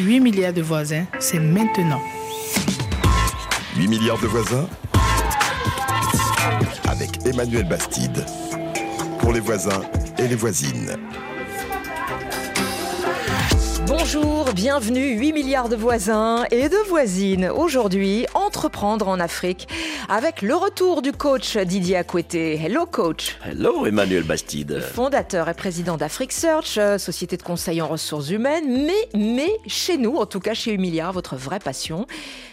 8 milliards de voisins, c'est maintenant. 8 milliards de voisins avec Emmanuel Bastide. Pour les voisins et les voisines. Bonjour, bienvenue 8 milliards de voisins et de voisines. Aujourd'hui, entreprendre en Afrique avec le retour du coach Didier Akouete. Hello coach. Hello Emmanuel Bastide. Fondateur et président d'Afrique Search, euh, société de conseil en ressources humaines, mais, mais chez nous, en tout cas chez 8 milliards, votre vraie passion,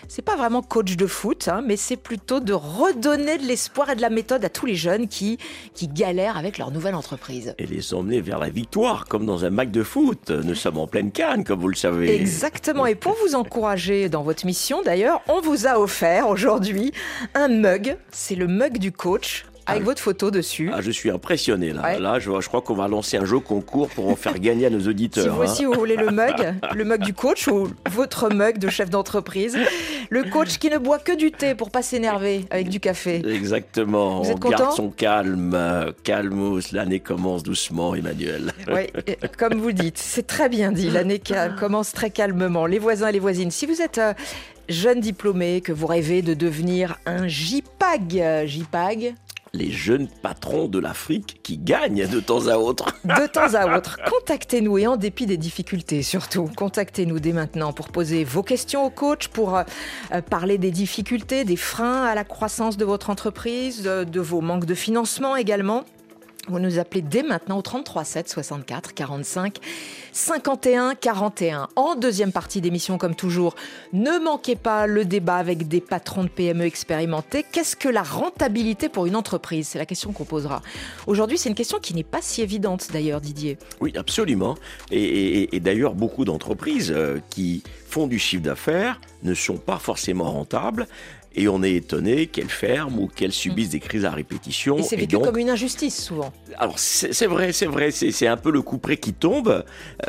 c'est pas vraiment coach de foot, hein, mais c'est plutôt de redonner de l'espoir et de la méthode à tous les jeunes qui, qui galèrent avec leur nouvelle entreprise. Et les emmener vers la victoire, comme dans un match de foot. Nous sommes en pleine canne, comme vous le savez. Exactement. Et pour vous encourager dans votre mission, d'ailleurs, on vous a offert aujourd'hui un mug. C'est le mug du coach avec votre photo dessus. Ah, je suis impressionné là. Là, je, je, crois qu'on va lancer un jeu concours pour en faire gagner à nos auditeurs. Si vous aussi hein. vous voulez le mug, le mug du coach ou votre mug de chef d'entreprise, le coach qui ne boit que du thé pour pas s'énerver avec du café. Exactement. Vous On êtes content garde son calme, calmos. L'année commence doucement, Emmanuel. Oui, comme vous dites, c'est très bien dit. L'année commence très calmement. Les voisins et les voisines, si vous êtes euh, jeune diplômé, que vous rêvez de devenir un JPAG, JPAG, les jeunes patrons de l'Afrique qui gagnent de temps à autre. De temps à autre. Contactez-nous et en dépit des difficultés surtout, contactez-nous dès maintenant pour poser vos questions au coach, pour euh, parler des difficultés, des freins à la croissance de votre entreprise, de vos manques de financement également. Vous nous appelez dès maintenant au 33 7 64 45 51 41. En deuxième partie d'émission, comme toujours, ne manquez pas le débat avec des patrons de PME expérimentés. Qu'est-ce que la rentabilité pour une entreprise? C'est la question qu'on posera. Aujourd'hui, c'est une question qui n'est pas si évidente d'ailleurs, Didier. Oui, absolument. Et, et, d'ailleurs, beaucoup d'entreprises euh, qui font du chiffre d'affaires ne sont pas forcément rentables et on est étonné qu'elles ferment ou qu'elles subissent des crises à répétition. Et c'est vécu donc, comme une injustice souvent. Alors c'est vrai, c'est vrai, c'est un peu le coup près qui tombe.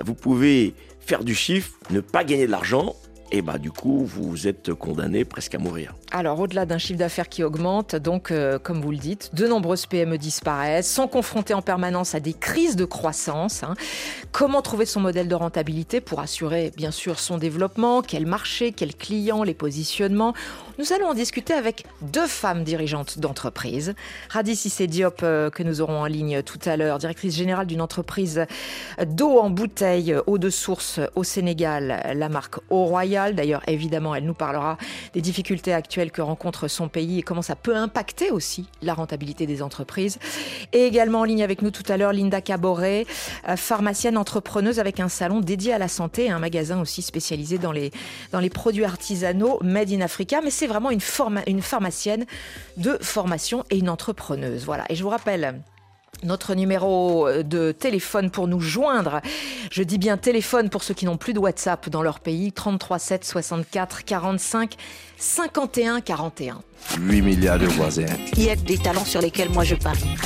Vous pouvez faire du chiffre, ne pas gagner de l'argent et bah du coup vous êtes condamné presque à mourir. Alors au-delà d'un chiffre d'affaires qui augmente, donc euh, comme vous le dites, de nombreuses PME disparaissent, sont confrontées en permanence à des crises de croissance. Hein. Comment trouver son modèle de rentabilité pour assurer bien sûr son développement, quel marché, quels clients, les positionnements? Nous allons en discuter avec deux femmes dirigeantes d'entreprise. Radis Diop euh, que nous aurons en ligne tout à l'heure, directrice générale d'une entreprise d'eau en bouteille, eau de source au Sénégal, la marque Eau Royale. D'ailleurs, évidemment, elle nous parlera des difficultés actuelles que rencontre son pays et comment ça peut impacter aussi la rentabilité des entreprises. Et également en ligne avec nous tout à l'heure, Linda Caboret, pharmacienne entrepreneuse avec un salon dédié à la santé et un magasin aussi spécialisé dans les, dans les produits artisanaux made in Africa. Mais c'est vraiment une, une pharmacienne de formation et une entrepreneuse. Voilà. Et je vous rappelle, notre numéro de téléphone pour nous joindre. Je dis bien téléphone pour ceux qui n'ont plus de WhatsApp dans leur pays. 33 7 64 45 51 41. 8 milliards de voisins. Il y a des talents sur lesquels moi je parie.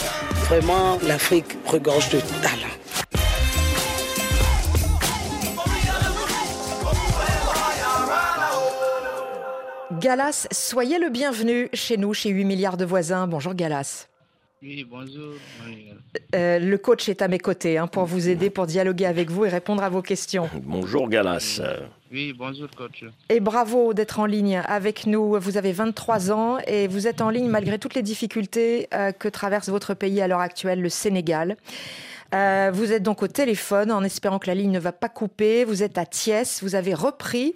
Vraiment, l'Afrique regorge de talents. Galas, soyez le bienvenu chez nous, chez 8 milliards de voisins. Bonjour Galas. Oui, bonjour. Euh, le coach est à mes côtés hein, pour vous aider, pour dialoguer avec vous et répondre à vos questions. Bonjour Galas. Oui, bonjour coach. Et bravo d'être en ligne avec nous. Vous avez 23 ans et vous êtes en ligne malgré toutes les difficultés euh, que traverse votre pays à l'heure actuelle, le Sénégal. Euh, vous êtes donc au téléphone en espérant que la ligne ne va pas couper. Vous êtes à Thiès. Vous avez repris,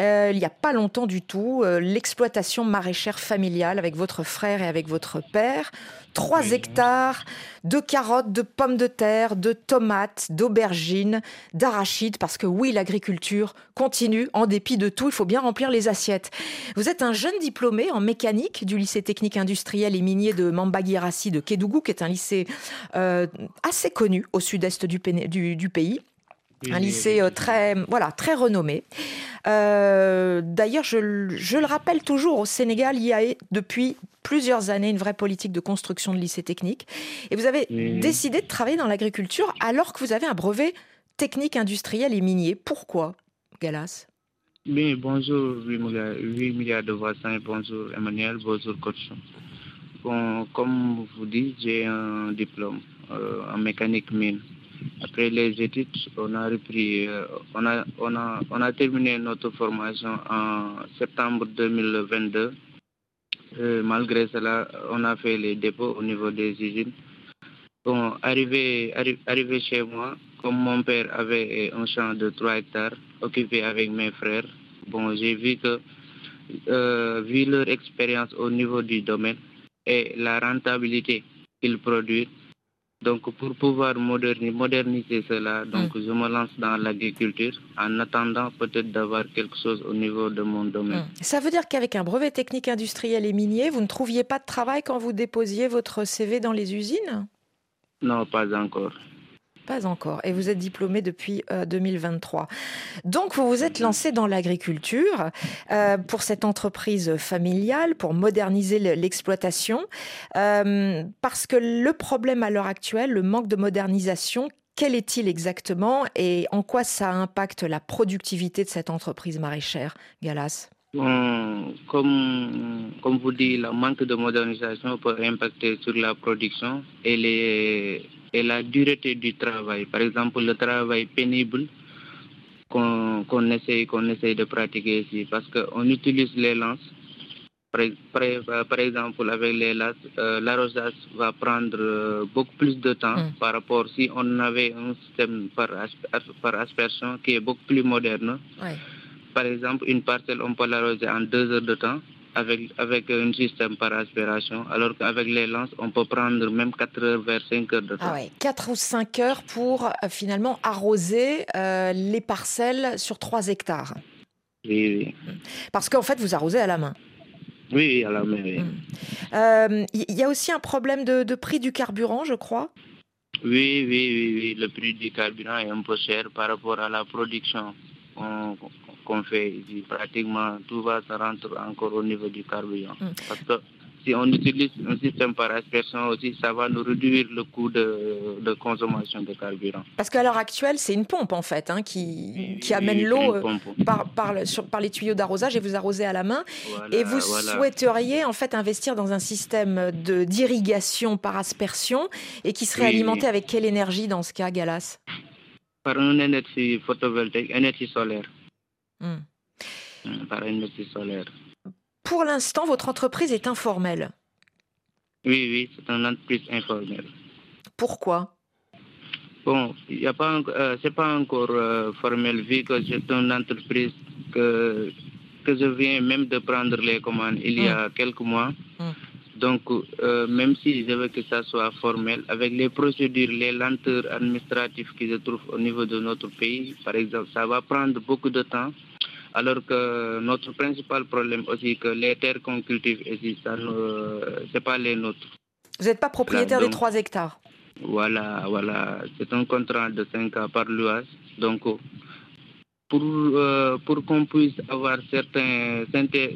euh, il n'y a pas longtemps du tout, euh, l'exploitation maraîchère familiale avec votre frère et avec votre père. 3 oui. hectares de carottes, de pommes de terre, de tomates, d'aubergines, d'arachides, parce que oui, l'agriculture continue en dépit de tout. Il faut bien remplir les assiettes. Vous êtes un jeune diplômé en mécanique du lycée technique industriel et minier de Mambagirassi de Kédougou, qui est un lycée euh, assez connu au sud-est du, du, du, pays. Un lycée oui, très, voilà, très renommé. Euh, D'ailleurs, je, je, le rappelle toujours, au Sénégal, il y a depuis plusieurs années une vraie politique de construction de lycées techniques. Et vous avez décidé de travailler dans l'agriculture alors que vous avez un brevet technique industriel et minier. Pourquoi, Galas? Bonjour 8 milliards, 8 milliards de voisins. Bonjour Emmanuel, bonjour coach. Bon, comme vous dites, j'ai un diplôme euh, en mécanique mine. Après les études, on a repris, euh, on, a, on, a, on a terminé notre formation en septembre 2022. Euh, malgré cela, on a fait les dépôts au niveau des usines. Bon, arrivé, arrivé chez moi, comme mon père avait un champ de 3 hectares occupé avec mes frères, bon, j'ai vu que, euh, vu leur expérience au niveau du domaine et la rentabilité qu'ils produisent, donc, pour pouvoir moderniser, moderniser cela, donc je me lance dans l'agriculture en attendant peut-être d'avoir quelque chose au niveau de mon domaine. Ça veut dire qu'avec un brevet technique industriel et minier, vous ne trouviez pas de travail quand vous déposiez votre CV dans les usines? Non, pas encore. Pas encore. Et vous êtes diplômé depuis 2023. Euh, Donc, vous vous êtes lancé dans l'agriculture euh, pour cette entreprise familiale, pour moderniser l'exploitation. Euh, parce que le problème à l'heure actuelle, le manque de modernisation, quel est-il exactement et en quoi ça impacte la productivité de cette entreprise maraîchère, Galas? Comme, comme vous dites, le manque de modernisation peut impacter sur la production et les et la dureté du travail. Par exemple, le travail pénible qu'on essaye, qu'on essaye de pratiquer ici, parce qu'on utilise les lances. Par, exemple, avec les lances, euh, l'arrosage va prendre euh, beaucoup plus de temps mm. par rapport si on avait un système par, par aspersion qui est beaucoup plus moderne. Par exemple, une parcelle, on peut l'arroser en deux heures de temps avec, avec un système par aspiration, alors qu'avec les lances, on peut prendre même 4 heures vers 5 heures de temps. Ah 4 ou 5 heures pour euh, finalement arroser euh, les parcelles sur 3 hectares. Oui, oui. Parce qu'en fait, vous arrosez à la main. Oui, à la main, oui. Il euh, y a aussi un problème de, prix du carburant, je crois? Oui, oui, oui, oui, le prix du carburant est un peu cher par rapport à la production qu'on fait ici. Pratiquement tout va se rentrer encore au niveau du carburant. Mm. Parce que si on utilise un système par aspersion aussi, ça va nous réduire le coût de, consommation de carburant. Parce qu'à l'heure actuelle, c'est une pompe en fait hein, qui, qui amène l'eau euh, par, par, par, les tuyaux d'arrosage et vous arrosez à la main. et vous souhaiteriez en fait investir dans un système d'irrigation par aspersion et qui serait alimenté avec quelle énergie dans ce cas, Galas? Par une énergie photovoltaïque, énergie solaire. Hmm. Hmm, par une solaire. Pour l'instant, votre entreprise est informelle. Oui, oui, c'est une entreprise informelle. Pourquoi? Bon, y a pas, euh, c'est pas encore euh, formel vu que c'est une entreprise que que je viens même de prendre les commandes il y a hmm. quelques mois. Donc, euh, même si je veux que ça soit formel, avec les procédures, les lenteurs administratives qui se trouvent au niveau de notre pays, par exemple, ça va prendre beaucoup de temps. Alors que notre principal problème aussi, que les terres qu'on cultive ici, ce n'est pas les nôtres. Vous n'êtes pas propriétaire des 3 hectares Voilà, voilà. C'est un contrat de 5 ans par l'UAS. Donc, pour, euh, pour qu'on puisse avoir certains, certains,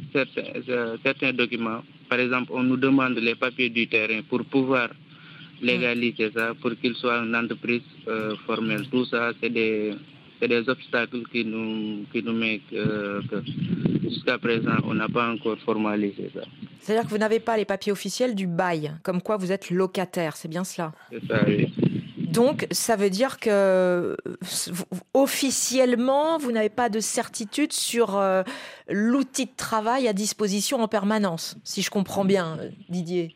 certains documents, par exemple, on nous demande les papiers du terrain pour pouvoir légaliser ça, pour qu'il soit une entreprise euh, formelle. Tout ça, c'est des, des, obstacles qui nous, qui nous mettent euh, que jusqu'à présent, on n'a pas encore formalisé ça. C'est-à-dire que vous n'avez pas les papiers officiels du bail, comme quoi vous êtes locataire, c'est bien cela? C'est ça, oui. Donc, ça veut dire que officiellement, vous n'avez pas de certitude sur euh, l'outil de travail à disposition en permanence, si je comprends bien, Didier?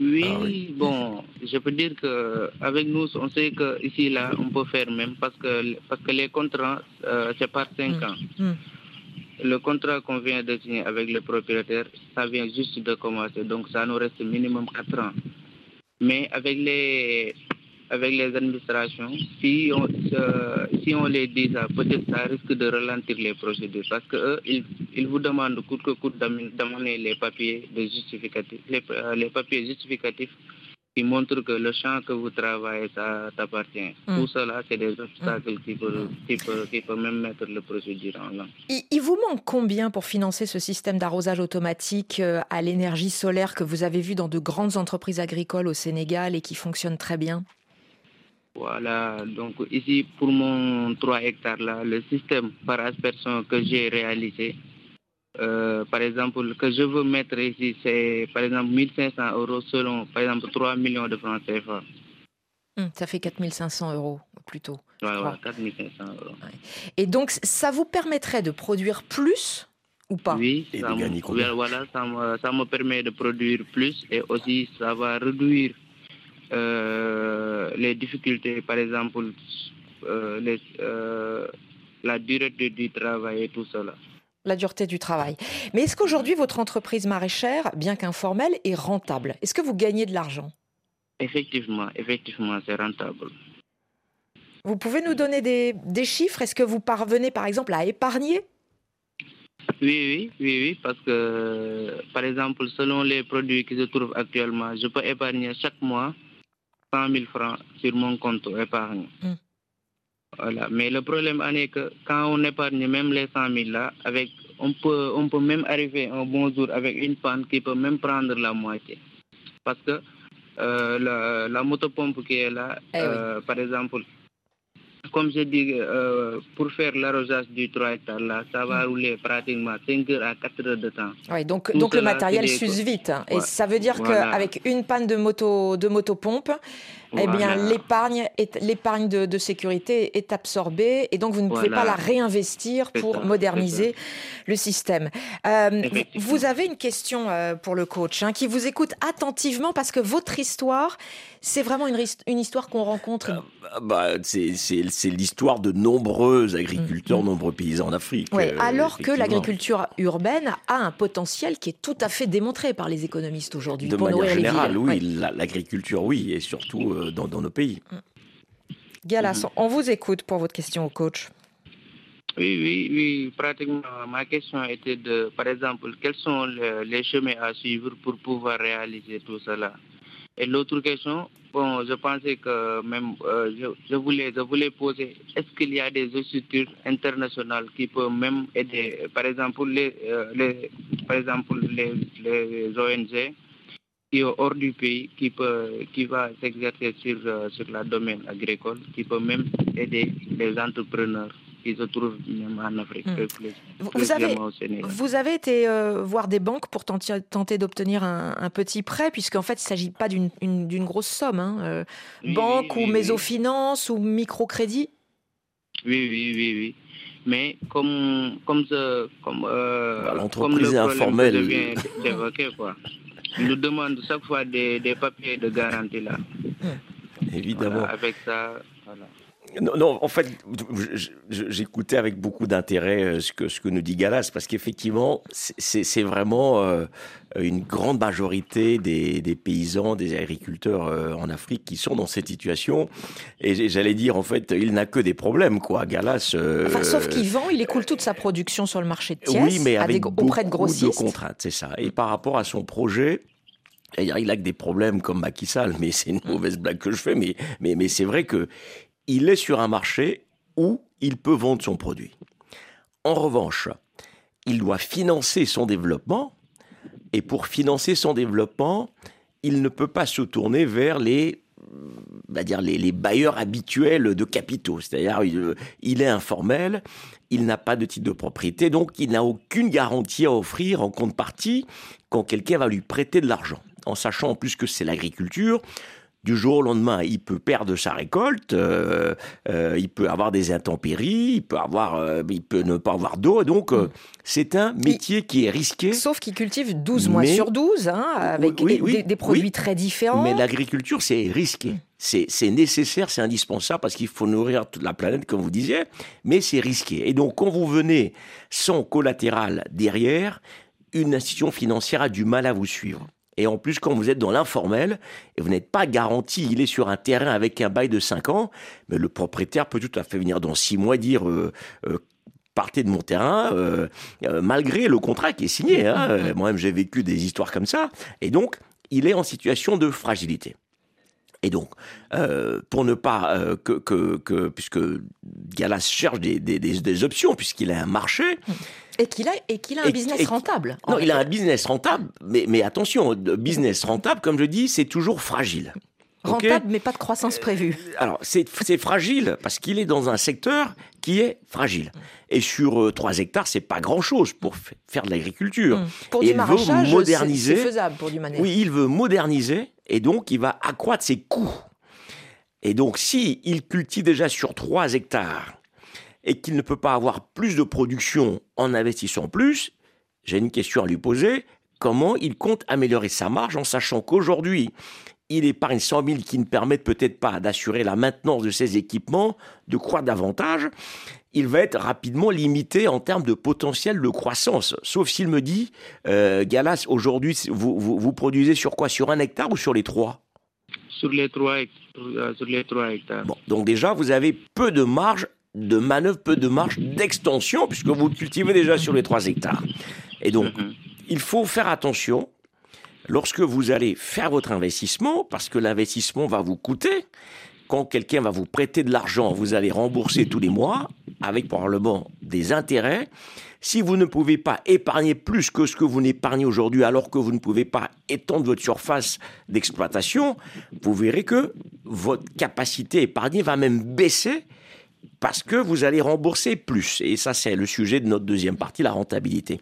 Oui, ah bon, je peux dire que avec nous, on sait que ici là, on peut faire même parce que parce que les contrats euh, c'est par cinq mm. ans. Mm. Le contrat qu'on vient de signer avec le propriétaire, ça vient juste de commencer, donc ça nous reste minimum quatre ans. Mais avec les avec les administrations, si on, euh, si on les dit ça, peut-être ça risque de ralentir les procédures parce qu'eux, ils, ils, vous demandent coûte que coûte d'amener les papiers de justificatifs, les, euh, les, papiers justificatifs qui montrent que le champ que vous travaillez, ça t'appartient. Mm. Tout cela, c'est des obstacles qui, peuvent, qui, peuvent, même mettre le procédure en langue. Il, il, vous manque combien pour financer ce système d'arrosage automatique euh, à l'énergie solaire que vous avez vu dans de grandes entreprises agricoles au Sénégal et qui fonctionne très bien? Voilà, donc ici pour mon 3 hectares là, le système par aspersion que j'ai réalisé, euh, par exemple, que je veux mettre ici, c'est par exemple 1500 euros selon, par exemple, 3 millions de francs CFA. Hum, ça fait 4500 euros plutôt. Ouais, ouais, 4500 euros. Et donc, ça vous permettrait de produire plus ou pas? Oui, Et ça me, voilà, ça me, ça me permet de produire plus et aussi ça va réduire euh, les difficultés, par exemple, euh, les, euh, la durée du travail et tout cela. La dureté du travail. Mais est-ce qu'aujourd'hui, votre entreprise maraîchère, bien qu'informelle, est rentable? Est-ce que vous gagnez de l'argent? Effectivement, effectivement, c'est rentable. Vous pouvez nous donner des, des chiffres? Est-ce que vous parvenez, par exemple, à épargner? Oui, oui, oui, oui, parce que, par exemple, selon les produits qui se trouvent actuellement, je peux épargner chaque mois 100 000 francs sur mon compte épargne. Mm. Voilà. Mais le problème en est que quand on épargne même les 100 000 là, avec, on, peut, on peut même arriver un bon jour avec une panne qui peut même prendre la moitié. Parce que euh, la, la motopompe qui est là, Eh oui. euh, par exemple, comme je dis, euh, pour faire l'arrosage du 3 hectares, là, ça va Mm. rouler pratiquement 5 heures à 4 heures de temps. Oui, donc, le matériel s'use vite. hein. Et ça veut dire Voilà. qu'avec une panne de moto de motopompe, eh bien, l'épargne est- l'épargne de, de sécurité est absorbée et donc vous ne pouvez pas la réinvestir pour ça, moderniser le système. Euh, vous avez une question euh, pour le coach hein, qui vous écoute attentivement parce que votre histoire, c'est vraiment une, une histoire qu'on rencontre. Ah bah, c'est c'est- c'est l'histoire de nombreux agriculteurs, nombreux paysans en Afrique. Ouais, euh, alors que l'agriculture urbaine a un potentiel qui est tout à fait démontré par les économistes aujourd'hui De pour manière nourrir les générale, villes. oui, Ouais. l'agriculture, oui, et surtout euh, dans, dans nos pays. Galas, Mhm. on vous écoute pour votre question au coach. Oui, oui, oui. Pratiquement, ma question était de, par exemple, quels sont le- les chemins à suivre pour pouvoir réaliser tout cela? Et l'autre question, bon, je pensais que même, euh, je, je voulais, je voulais poser, est-ce qu'il y a des structures internationales qui peuvent même aider, par exemple, les, euh, les, par exemple, les, les ONG qui est hors du pays, qui, peut, qui va s'exercer sur, euh, sur le domaine agricole, qui peut même aider les entrepreneurs qui se trouvent même en Afrique, Mm. plus, Vous, plus vous avez, précisément au Sénégal. vous avez été euh, voir des banques pour tenter, tenter d'obtenir un, un petit prêt, puisqu'en fait, il ne s'agit pas d'une une- d'une grosse somme. hein, euh, Oui, banque oui, ou oui, mésofinance ou microcrédit. Oui, oui, oui, oui. Mais comme, comme, ce, comme, euh, Bah, comme l'entreprise le est problème informelle. que je viens d'évoquer, quoi. Nous demandent chaque fois des, des papiers de garantie là. Évidemment. Voilà, avec ça, voilà. Non, non, en fait, j'écoutais avec beaucoup d'intérêt euh, ce que, ce que nous dit Galas, parce qu'effectivement, c'est vraiment euh, une grande majorité des, des paysans, des agriculteurs euh, en Afrique qui sont dans cette situation. Et j'allais dire, en fait, il n'a que des problèmes, quoi. Galas. euh, Enfin, sauf qu'il vend, il écoule toute sa production sur le marché de Thiès, oui, mais avec des- auprès de grossistes. contraintes, c'est ça. Et par rapport à son projet, il a que des problèmes comme Macky Sall, mais c'est une mauvaise blague que je fais, mais, mais, mais c'est vrai que il est sur un marché où il peut vendre son produit. En revanche, il doit financer son développement, et pour financer son développement, il ne peut pas se tourner vers les dire les, bailleurs habituels de capitaux. C'est-à-dire, il, il est informel, il n'a pas de titre de propriété, donc il n'a aucune garantie à offrir en contrepartie quand quelqu'un va lui prêter de l'argent. En sachant en plus que c'est l'agriculture, du jour au lendemain, il peut perdre sa récolte, euh, euh, il peut avoir des intempéries, il peut avoir, euh, il peut ne pas avoir d'eau. Donc, c'est un métier qui est risqué. Sauf qu'il cultive 12 mois sur 12, hein, avec Oui, des- oui, des, des produits oui. très différents. Mais l'agriculture, c'est risqué. C'est c'est nécessaire, c'est indispensable parce qu'il faut nourrir toute la planète, comme vous disiez, mais c'est risqué. Et donc, quand vous venez sans collatéral derrière, une institution financière a du mal à vous suivre. Et en plus, quand vous êtes dans l'informel, et vous n'êtes pas garanti, il est sur un terrain avec un bail de 5 ans, mais le propriétaire peut tout à fait venir dans 6 mois dire euh, euh, partez de mon terrain, euh, malgré le contrat qui est signé. hein. Moi-même, j'ai vécu des histoires comme ça. Et donc, il est en situation de fragilité. Et donc, euh, pour ne pas euh, que, que, que- puisque Galas cherche des, des, des, des options, puisqu'il a un marché, Et qu'il a, et qu'il a un Et- business et- rentable. en non, il a un business rentable, mais, mais attention, business rentable, comme je dis, c'est toujours fragile. Rentable, mais pas de croissance prévue. alors, c'est fragile parce qu'il est dans un secteur qui est fragile. Et sur euh, 3 hectares, c'est pas grand-chose pour faire de l'agriculture. Hum. Pour Et du il maraîchage, moderniser. c'est faisable pour du manège. Oui, il veut moderniser et donc il va accroître ses coûts. Et donc, si il cultive déjà sur 3 hectares et qu'il ne peut pas avoir plus de production en investissant plus, j'ai une question à lui poser. Comment il compte améliorer sa marge en sachant qu'aujourd'hui, il épargne 100 000 qui ne permettent peut-être pas d'assurer la maintenance de ses équipements, de croître davantage, il va être rapidement limité en termes de potentiel de croissance. Sauf s'il me dit, euh, Galas, aujourd'hui, vous, vous, produisez sur quoi? Sur un hectare ou sur les trois? Sur les trois, euh, sur les trois hectares. Bon, donc déjà, vous avez peu de marge de manœuvre, peu de marge d'extension, puisque vous cultivez déjà sur les trois hectares. Et donc, mhm. il faut faire attention lorsque vous allez faire votre investissement, parce que l'investissement va vous coûter, quand quelqu'un va vous prêter de l'argent, vous allez rembourser tous les mois, avec probablement des intérêts. Si vous ne pouvez pas épargner plus que ce que vous n'épargnez aujourd'hui, alors que vous ne pouvez pas étendre votre surface d'exploitation, vous verrez que votre capacité épargnée va même baisser parce que vous allez rembourser plus. Et ça, c'est le sujet de notre deuxième partie, la rentabilité.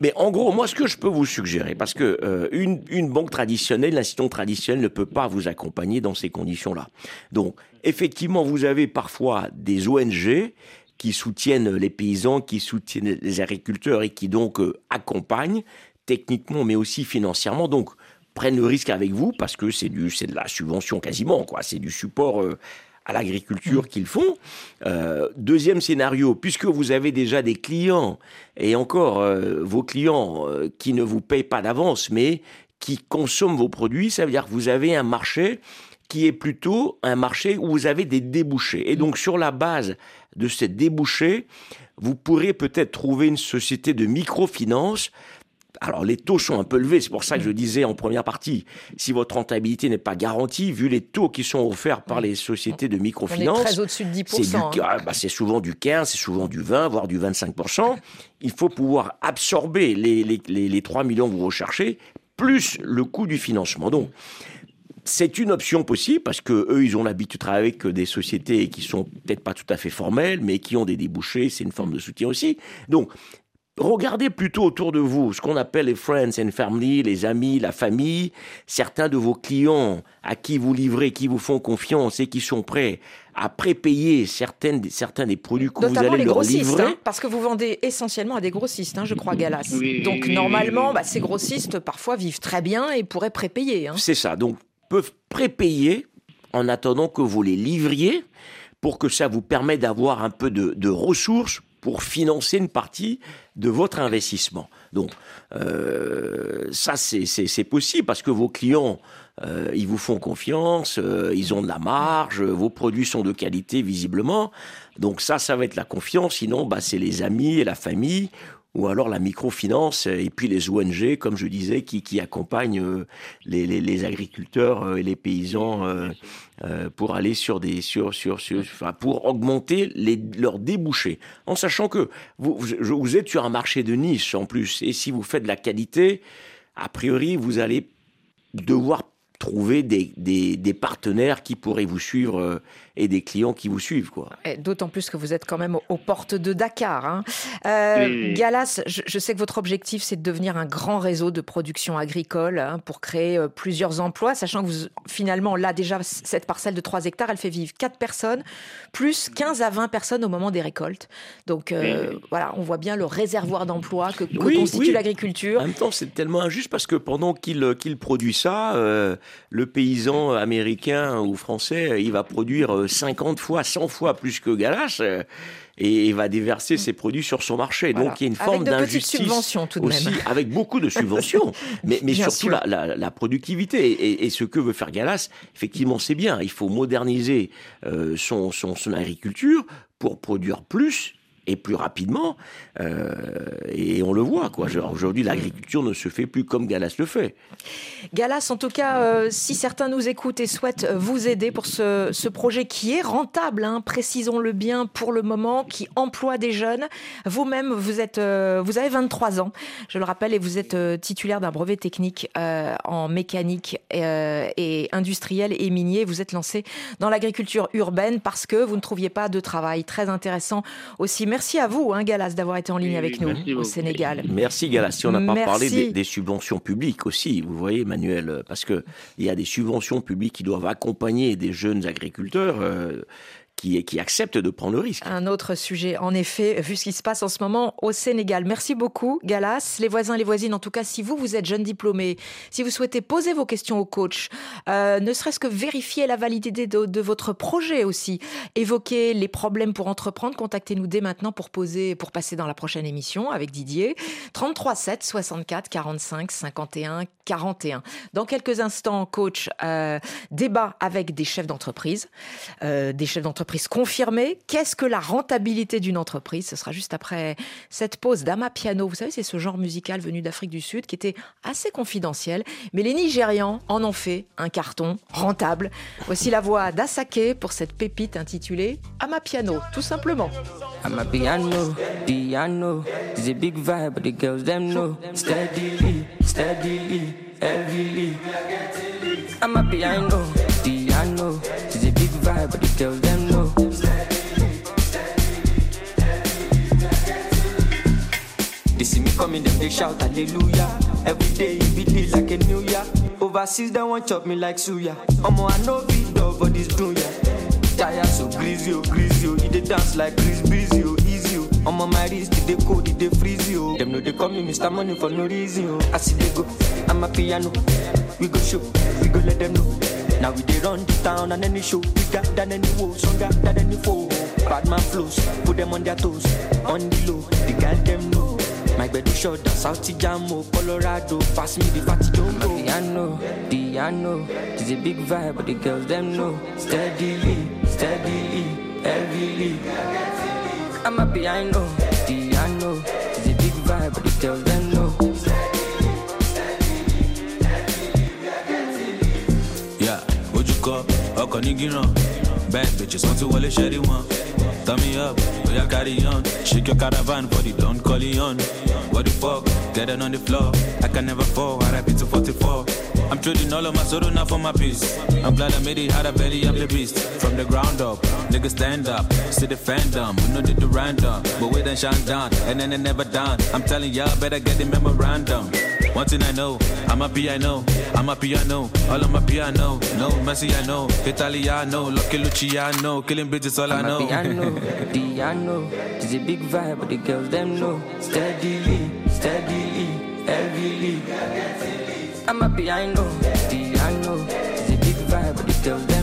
Mais en gros, moi, ce que je peux vous suggérer, parce que euh, une, une, banque traditionnelle, l'institution traditionnelle ne peut pas vous accompagner dans ces conditions-là. Donc, effectivement, vous avez parfois des ONG qui soutiennent les paysans, qui soutiennent les agriculteurs et qui donc euh, accompagnent techniquement, mais aussi financièrement. Donc, prennent le risque avec vous parce que c'est du, c'est de la subvention quasiment, quoi. C'est du support euh, à l'agriculture mm. qu'ils font. Euh, deuxième scénario, puisque vous avez déjà des clients, et encore euh, vos clients euh, qui ne vous payent pas d'avance, mais qui consomment vos produits, ça veut dire que vous avez un marché qui est plutôt un marché où vous avez des débouchés. Et donc sur la base de ces débouchés, vous pourrez peut-être trouver une société de microfinance alors les taux sont un peu élevés, c'est pour ça que je disais en première partie, si votre rentabilité n'est pas garantie, vu les taux qui sont offerts par les sociétés de microfinance, au-dessus de 10%. Hein. Bah, c'est souvent du 15, c'est souvent du 20, voire du 25%. Il faut pouvoir absorber les, les, 3 millions que vous recherchez, plus le coût du financement. Donc, c'est une option possible parce que eux, ils ont l'habitude de travailler avec des sociétés qui sont peut-être pas tout à fait formelles, mais qui ont des débouchés. C'est une forme de soutien aussi. Donc, Regardez plutôt autour de vous ce qu'on appelle les friends and family, les amis, la famille, certains de vos clients à qui vous livrez, qui vous font confiance et qui sont prêts à prépayer certaines, certains des produits que vous allez leur livrer. Hein, parce que vous vendez essentiellement à des grossistes, hein, je crois, Galas. Donc normalement, bah, ces grossistes parfois vivent très bien et pourraient prépayer. Hein. C'est ça, donc peuvent prépayer en attendant que vous les livriez pour que ça vous permette d'avoir un peu de, de ressources pour financer une partie de votre investissement. Donc, euh, ça, c'est possible parce que vos clients, euh, ils vous font confiance, euh, ils ont de la marge, vos produits sont de qualité visiblement. Donc ça, ça va être la confiance. Sinon, bah, c'est les amis et la famille ou alors la microfinance et puis les ONG, comme je disais, qui, qui accompagnent euh, les, les, agriculteurs euh, et les paysans euh, pour aller sur des sur sur, sur enfin, pour augmenter les, leurs débouchés, en sachant que vous, vous êtes sur un marché de niche en plus, et si vous faites de la qualité, a priori vous allez devoir trouver des, des, des, partenaires qui pourraient vous suivre et des clients qui vous suivent. quoi. D'autant plus que vous êtes quand même aux portes de Dakar. Hein. Euh, Galas, je, sais que votre objectif, c'est de devenir un grand réseau de production agricole hein, pour créer euh, plusieurs emplois, sachant que vous, finalement, là, déjà, cette parcelle de 3 hectares, elle fait vivre 4 personnes, plus 15 à 20 personnes au moment des récoltes. Donc, voilà, on voit bien le réservoir d'emploi que, constitue l'agriculture. En même temps, c'est tellement injuste parce que pendant qu'il qu'il produit ça, le paysan américain ou français, il va produire 50 fois, 100 fois plus que Galas euh, et va déverser ses produits sur son marché. Donc il y a une forme d'injustice tout de aussi, avec beaucoup de subventions, mais, mais surtout la, productivité. Et, ce que veut faire Galas, effectivement, c'est bien. Il faut moderniser euh, son, son, son agriculture pour produire plus et plus rapidement. Euh, et on le voit, quoi. Aujourd'hui, l'agriculture ne se fait plus comme Galas le fait. Galas, en tout cas, euh, si certains nous écoutent et souhaitent vous aider pour ce, ce projet qui est rentable, hein, précisons-le bien pour le moment, qui emploie des jeunes. Vous-même, vous êtes, euh, vous avez 23 ans, je le rappelle, et vous êtes titulaire d'un brevet technique en mécanique et industriel et minier. Vous êtes lancé dans l'agriculture urbaine parce que vous ne trouviez pas de travail très intéressant aussi même Merci à vous, hein, Galas, d'avoir été en ligne avec nous au Sénégal. Merci, Galas. Si on n'a pas parlé des, subventions publiques aussi, vous voyez, Manuel, parce qu'il y a des subventions publiques qui doivent accompagner des jeunes agriculteurs. Euh, qui, qui acceptent de prendre le risque. Un autre sujet, en effet, vu ce qui se passe en ce moment au Sénégal. Merci beaucoup, Galas. Les voisins, les voisines, en tout cas, si vous, vous êtes jeune diplômé, si vous souhaitez poser vos questions au coach, euh, ne serait-ce que vérifier la validité de, votre projet aussi, évoquer les problèmes pour entreprendre, contactez-nous dès maintenant pour poser, pour passer dans la prochaine émission avec Didier. 33 7 64 45 51 41. Dans quelques instants, coach, euh, débat avec des chefs d'entreprise, euh, des chefs d'entreprise entreprise confirmée. Qu'est-ce que la rentabilité d'une entreprise? Ce sera juste après cette pause d'Ama Piano. Vous savez, c'est ce genre musical venu d'Afrique du Sud qui était assez confidentiel, mais les Nigérians en ont fait un carton rentable. Voici la voix d'Asake pour cette pépite intitulée Ama Piano, tout simplement. They see me coming, them they shout hallelujah. Every day it be like a new year. Overseas they want chop me like suya. Omo I know beat dog for this dunya. Tire so greasy, oh greasy, oh. He dey dance like Chris Breezy, oh easy, oh. I'm on my wrist, they cold, they freeze, oh. Them know they call me Mr. Money for no reason, oh. I see they go, I'm a piano. We go show, we go let them know. Now we dey run the town and any show bigger than any woe, stronger than any foe. Bad man flows, put them on their toes, on the low, the them know. My bed is short, South Jamo, oh, Colorado, pass me the fatty jumbo. Piano, piano, it's a big vibe, but the girls them know. Steadily, steadily, heavily. I'm a piano, piano, it's a big vibe, but the girls them know. Yeah, would you call? Ọkọ̀ ní gíràn bad bitches wọ́n ti wọlé ṣẹ́rí wọn. Turn me up, we are carry on. Shake your caravan body don't call Don on. What the fuck? Get it on the floor. I can never fall. I RIP to 44. I'm trading all of my sorrow now for my peace. I'm glad I made it out of belly, I'm the beast. From the ground up, niggas stand up. See the fandom, we know they do random. But we then shine down, and then they never done. I'm telling y'all, better get the memorandum. One thing I know, I'm a piano, I'm a piano, all of my piano. No, Messi I know, Italiano, Lucky Luciano, killing bitches all I'm I know. Piano, piano, it's a big vibe, but the girls them know. Steadily, steadily, heavily. I'm a piano, piano, it's a big vibe, but the girls them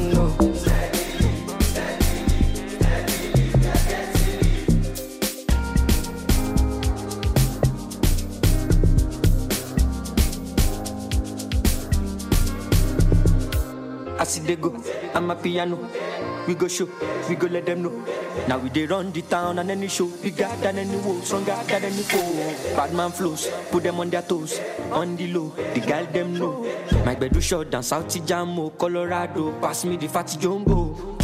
they go, I'm a piano. We go show, we go let them know. Now we they run the town and any show, We bigger than any woe, stronger than any foe. Bad man flows, put them on their toes, on the low, the girl them know. My bed short down South Jamo, Colorado, pass me the fatty jumbo.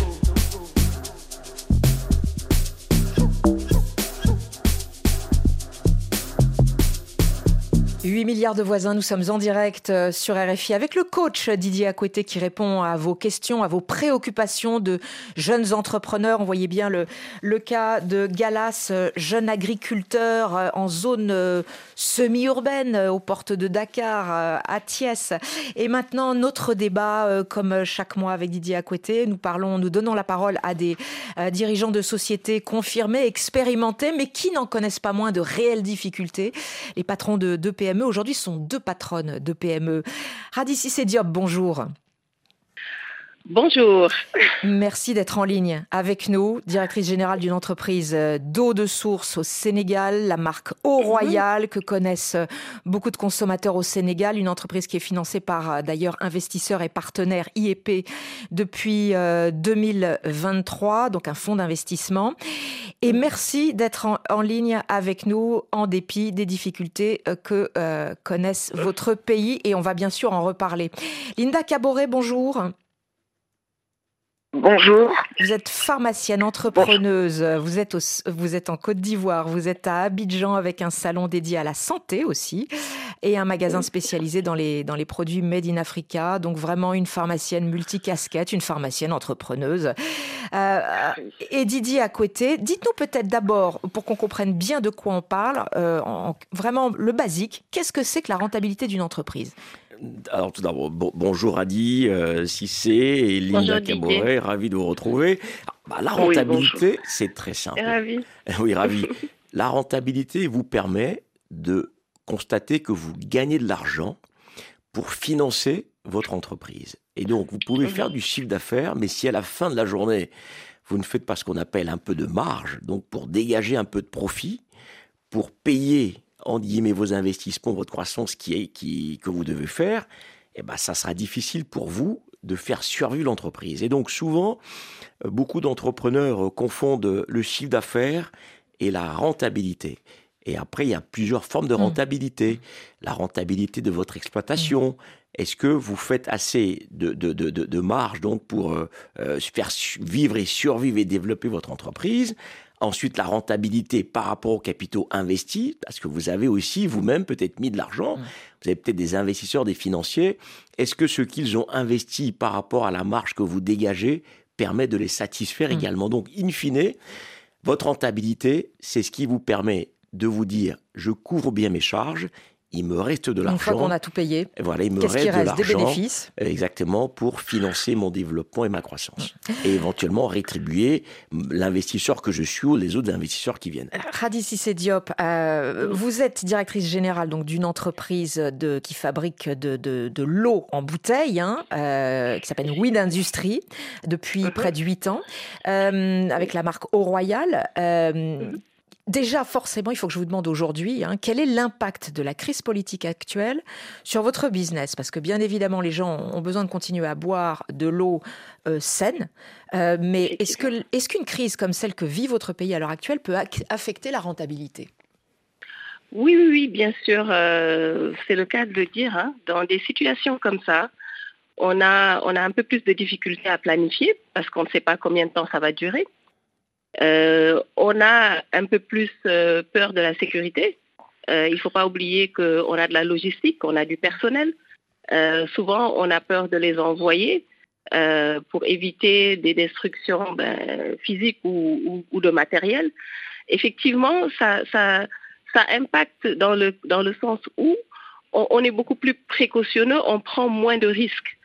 8 milliards de voisins, nous sommes en direct euh, sur RFI avec le coach Didier Acoueté qui répond à vos questions, à vos préoccupations de jeunes entrepreneurs. On voyait bien le, le cas de Galas, euh, jeune agriculteur euh, en zone semi-urbaine aux portes de Dakar, à Thiès. Et maintenant, notre débat, comme chaque mois avec Didier Acoueté, nous parlons, nous donnons la parole à des dirigeants de sociétés confirmés, expérimentés, mais qui n'en connaissent pas moins de réelles difficultés. Les patrons de, de PME aujourd'hui sont deux patronnes de PME. Radici Diop, bonjour. Bonjour. Merci d'être en ligne avec nous, directrice générale d'une entreprise euh, d'eau de source au Sénégal, la marque Eau mhm. Royale que connaissent euh, beaucoup de consommateurs au Sénégal, une entreprise qui est financée par euh, d'ailleurs investisseurs et partenaires IEP depuis 2023, donc un fonds d'investissement. Et mhm. merci d'être en, ligne avec nous en dépit des difficultés que connaissent votre pays et on va bien sûr en reparler. Linda Caboret, bonjour. Bonjour. Vous êtes pharmacienne, entrepreneuse. Vous êtes, vous êtes en Côte d'Ivoire. Vous êtes à Abidjan avec un salon dédié à la santé aussi. et un magasin spécialisé dans les, dans les produits made in Africa. Donc vraiment une pharmacienne multicasquette, une pharmacienne entrepreneuse. Euh, et Didier à côté, dites-nous peut-être d'abord, pour qu'on comprenne bien de quoi on parle, euh, vraiment le basique, qu'est-ce que c'est que la rentabilité d'une entreprise? Alors tout d'abord, bonjour Adi, euh, Cissé et Linda Caboret, ravi de vous retrouver. Ah, bah, la rentabilité, c'est très simple. Ravi. oui, ravi. la rentabilité vous permet de constater que vous gagnez de l'argent pour financer votre entreprise. Et donc, vous pouvez mhm. faire du chiffre d'affaires, mais si à la fin de la journée, vous ne faites pas ce qu'on appelle un peu de marge, donc pour dégager un peu de profit, pour payer en guillemets vos investissements, votre croissance qui est, qui, que vous devez faire, eh ben, ça sera difficile pour vous de faire survivre l'entreprise. Et donc souvent, euh, beaucoup d'entrepreneurs confondent le chiffre d'affaires et la rentabilité. Et après, il y a plusieurs formes de mmh. rentabilité. La rentabilité de votre exploitation. Mmh. Est-ce que vous faites assez de, de, de, de marge donc pour euh, euh, faire vivre et survivre et développer votre entreprise? Ensuite, la rentabilité par rapport aux capitaux investis, parce que vous avez aussi vous-même peut-être mis de l'argent, mmh. vous avez peut-être des investisseurs, des financiers. Est-ce que ce qu'ils ont investi par rapport à la marge que vous dégagez permet de les satisfaire mmh. également? Donc, in fine, votre rentabilité, c'est ce qui vous permet de vous dire, je couvre bien mes charges il me reste de l'argent. Une fois qu'on a tout payé, voilà, il me reste, de l'argent. Des bénéfices? Exactement, pour financer mon développement et ma croissance. Mm. Et éventuellement rétribuer l'investisseur que je suis ou les autres investisseurs qui viennent. Radi Cissé Diop, euh, vous êtes directrice générale donc d'une entreprise de, qui fabrique de, de, l'eau en bouteille, hein, euh, qui s'appelle Wind Industry, depuis mm-hmm. près de 8 ans, euh, avec la marque Eau Royale. Déjà, forcément, il faut que je vous demande aujourd'hui, hein, quel est l'impact de la crise politique actuelle sur votre business? Parce que bien évidemment, les gens ont besoin de continuer à boire de l'eau euh, saine, euh, mais est-ce qu'une est crise comme celle que vit votre pays à l'heure actuelle peut affecter la rentabilité? Oui, oui, oui, bien sûr, euh, c'est le cas de le dire. Hein. Dans des situations comme ça, on a, on a un peu plus de difficultés à planifier parce qu'on ne sait pas combien de temps ça va durer. Euh, on a un peu plus euh, peur de la sécurité. Euh, il ne faut pas oublier qu'on a de la logistique, on a du personnel. souvent, on a peur de les envoyer pour éviter des destructions ben, physiques ou, de matériel. Effectivement, ça, impacte dans le, dans le sens où on, est beaucoup plus précautionneux, on prend moins de risques.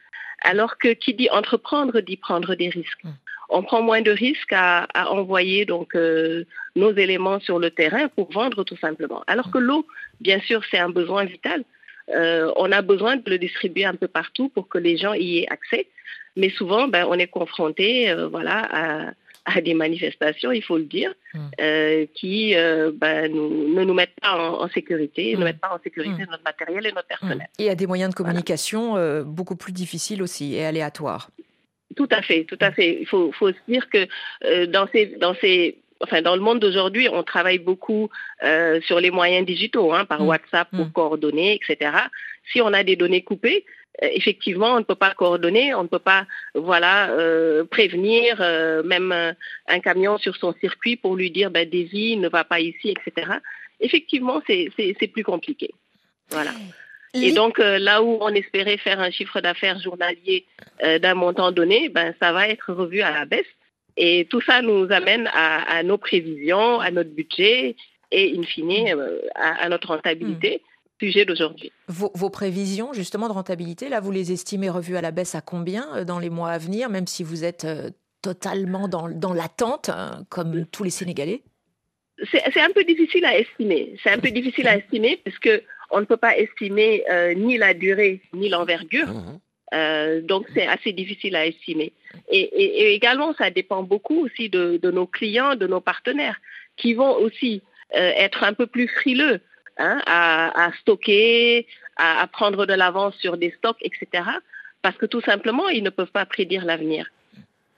Alors que qui dit entreprendre dit prendre des risques. On prend moins de risques à, envoyer donc euh, nos éléments sur le terrain pour vendre tout simplement. Alors que l'eau, bien sûr, c'est un besoin vital. Euh, on a besoin de le distribuer un peu partout pour que les gens y aient accès. Mais souvent, ben, on est confronté euh, voilà, à, des manifestations, il faut le dire, hmm. qui ben, ne nous mettent pas en, sécurité, ne hmm. mettent pas en sécurité hmm. notre matériel et notre personnel. Et à des moyens de communication beaucoup plus difficiles aussi et aléatoires. Tout à fait, tout à fait. Il faut, faut se dire que euh, dans ces, dans ces Enfin, dans le monde d'aujourd'hui, on travaille beaucoup euh, sur les moyens digitaux, hein, par mm. WhatsApp pour mm. coordonner, etc. Si on a des données coupées, euh, effectivement, on ne peut pas coordonner, on ne peut pas, voilà, prévenir même un camion sur son circuit pour lui dire, ben, ne va pas ici, etc. Effectivement, c'est plus compliqué. Voilà. Et donc, euh, là où on espérait faire un chiffre d'affaires journalier euh, d'un montant donné, ben, ça va être revu à la baisse. Et tout ça nous amène à, nos prévisions, à notre budget et, in fine, euh, à, notre rentabilité. Hmm. Sujet d'aujourd'hui. Vos, prévisions, justement, de rentabilité, là, vous les estimez revues à la baisse à combien dans les mois à venir, même si vous êtes totalement dans, dans l'attente, hein, comme tous les Sénégalais? c'est un peu difficile à estimer. C'est un peu difficile à estimer parce que on ne peut pas estimer euh, ni la durée ni l'envergure. Mmh. Euh, donc c'est assez difficile à estimer. Et, également, ça dépend beaucoup aussi de, nos clients, de nos partenaires, qui vont aussi euh, être un peu plus frileux hein, à, stocker, à, prendre de l'avance sur des stocks, etc. Parce que tout simplement, ils ne peuvent pas prédire l'avenir.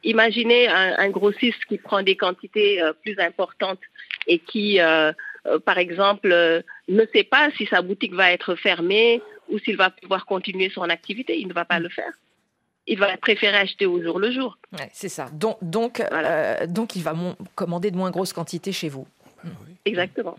Imaginez un, grossiste qui prend des quantités plus importantes et qui euh, par exemple, euh, ne sait pas si sa boutique va être fermée ou s'il va pouvoir continuer son activité. Il ne va pas le faire. Il va préférer acheter au jour le jour. c'est ça. Donc, donc, euh, donc il va commander de moins grosses quantités chez vous. Ah Exactement.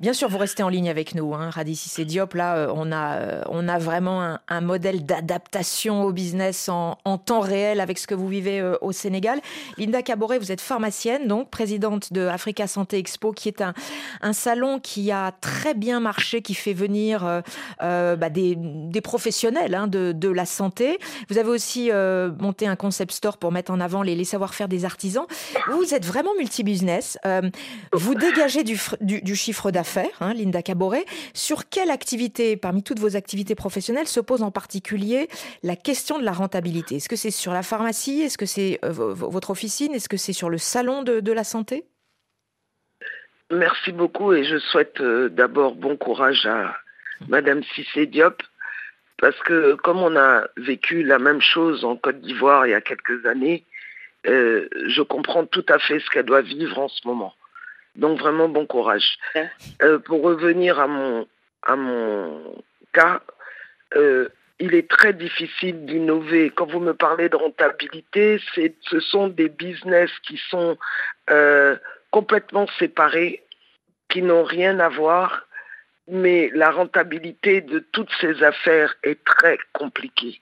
Bien sûr, vous restez en ligne avec nous, hein, Radicis Diop. Là, euh, on a, euh, on a vraiment un, modèle d'adaptation au business en, temps réel avec ce que vous vivez euh, au Sénégal. Linda Caboret, vous êtes pharmacienne, donc présidente de Africa Santé Expo, qui est un, un salon qui a très bien marché, qui fait venir bah, des, des, professionnels hein, de, de, la santé. Vous avez aussi monté un concept store pour mettre en avant les, les savoir-faire des artisans. Vous êtes vraiment multi-business. vous dégagez du, du, du chiffre d'affaires, hein, Linda Caboret. Sur quelle activité, parmi toutes vos activités professionnelles, se pose en particulier la question de la rentabilité? Est-ce que c'est sur la pharmacie? Est-ce que c'est euh, votre officine? Est-ce que c'est sur le salon de, la santé? Merci beaucoup et je souhaite euh, d'abord bon courage à Madame Cissé Diop parce que comme on a vécu la même chose en Côte d'Ivoire il y a quelques années, euh, je comprends tout à fait ce qu'elle doit vivre en ce moment. Donc vraiment bon courage. Euh, pour revenir à mon, à mon cas, euh, il est très difficile d'innover. Quand vous me parlez de rentabilité, ce sont des business qui sont euh, complètement séparés, qui n'ont rien à voir, mais la rentabilité de toutes ces affaires est très compliquée,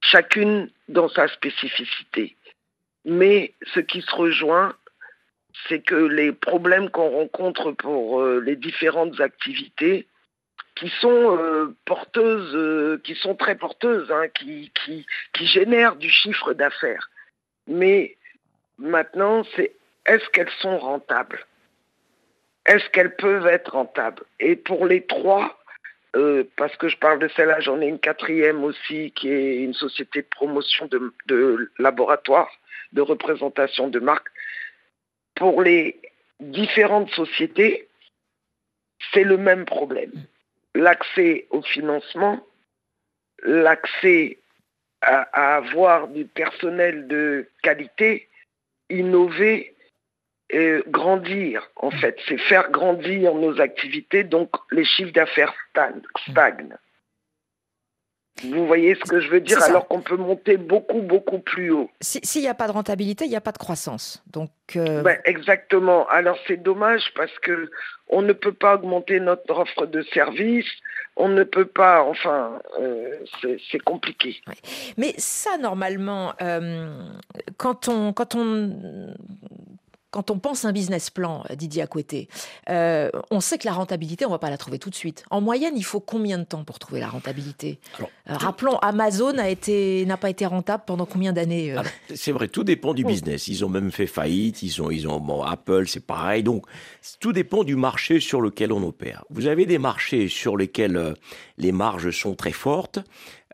chacune dans sa spécificité. Mais ce qui se rejoint, c'est que les problèmes qu'on rencontre pour euh, les différentes activités, qui sont euh, porteuses, euh, qui sont très porteuses, hein, qui, génèrent du chiffre d'affaires. Mais maintenant, c'est est-ce qu'elles sont rentables? Est-ce qu'elles peuvent être rentables? Et pour les trois, parce que je parle de celle-là, j'en ai une quatrième aussi, qui est une société de promotion de, de laboratoire, de représentation de marques pour les différentes sociétés, c'est le même problème. L'accès au financement, l'accès à, avoir du personnel de qualité, innover, et grandir en fait. C'est faire grandir nos activités, donc les chiffres d'affaires stagnent. Vous voyez ce que je veux dire Alors qu'on peut monter beaucoup, beaucoup plus haut. S'il n'y a pas de rentabilité, il n'y a pas de croissance. Donc, euh, ben, exactement. Alors c'est dommage parce que on ne peut pas augmenter notre offre de services. On ne peut pas, enfin, euh, c'est compliqué. Mais ça, normalement, euh, quand on, quand on quand on pense un business plan, euh, Didier Acoueté, euh, on sait que la rentabilité, on ne va pas la trouver tout de suite. En moyenne, il faut combien de temps pour trouver la rentabilité? Euh, Rappelons, Amazon n'a pas été rentable pendant combien d'années C'est vrai, tout dépend du business. Ils ont même fait faillite, ils ont, ils ont bon, Apple, c'est pareil. Donc, tout dépend du marché sur lequel on opère. Vous avez des marchés sur lesquels les marges sont très fortes,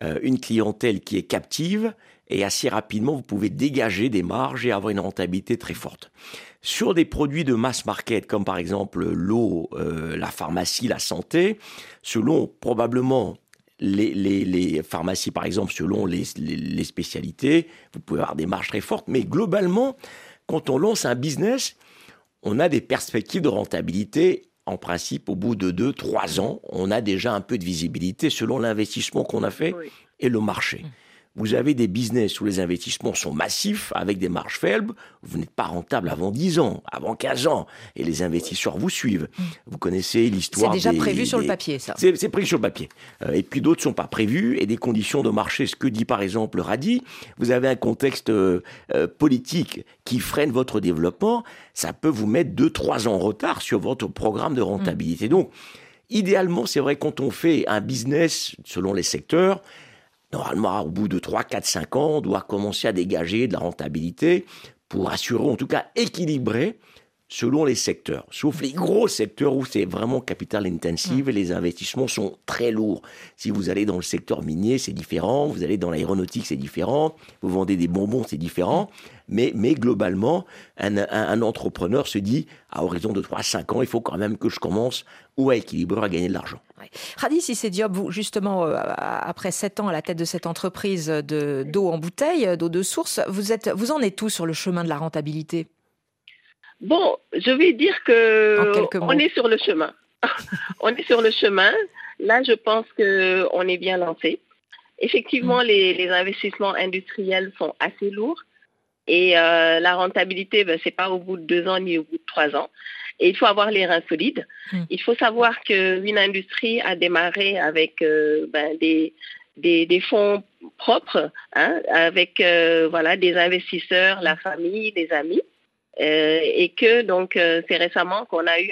une clientèle qui est captive, et assez rapidement, vous pouvez dégager des marges et avoir une rentabilité très forte. Sur des produits de mass market, comme par exemple l'eau, euh, la pharmacie, la santé, selon probablement les, les, pharmacies, par exemple, selon les, les, spécialités, vous pouvez avoir des marges très fortes, mais globalement, quand on lance un business, on a des perspectives de rentabilité. En principe, au bout de 2-3 ans, on a déjà un peu de visibilité selon l'investissement qu'on a fait et le marché. Vous avez des business où les investissements sont massifs avec des marges faibles, vous n'êtes pas rentable avant 10 ans, avant 15 ans, et les investisseurs vous suivent. Vous connaissez l'histoire. C'est déjà prévu sur le papier, ça. C'est prévu sur le papier. Euh, et puis d'autres ne sont pas prévus, et des conditions de marché, ce que dit par exemple Radi, vous avez un contexte euh, euh, politique qui freine votre développement, ça peut vous mettre 2-3 ans en retard sur votre programme de rentabilité. Mm. Donc, idéalement, c'est vrai, quand on fait un business selon les secteurs, normalement, au bout de 3, 4, 5 ans, on doit commencer à dégager de la rentabilité pour assurer, en tout cas équilibrer selon les secteurs, sauf les gros secteurs où c'est vraiment capital intensive et les investissements sont très lourds. Si vous allez dans le secteur minier, c'est différent, vous allez dans l'aéronautique, c'est différent, vous vendez des bonbons, c'est différent, mais, mais globalement, un, entrepreneur se dit, à horizon de 3-5 ans, il faut quand même que je commence ou à équilibrer, à gagner de l'argent. Radi Sissédiop, vous, justement, euh, après 7 ans à la tête de cette entreprise d'eau en bouteille, d'eau de source, vous, êtes, vous en êtes tout sur le chemin de la rentabilité? Bon, je vais dire que on est sur le chemin. on est sur le chemin. Là, je pense qu'on est bien lancé. Effectivement, mm. les, investissements industriels sont assez lourds et euh, la rentabilité, ben, ce n'est pas au bout de deux ans ni au bout de trois ans. Et il faut avoir les reins solides. Hmm. Il faut savoir qu'une industrie a démarré avec euh, ben, des, des, fonds propres, hein, avec euh, voilà, des investisseurs, la famille, des amis. Euh, et que donc c'est récemment qu'on a eu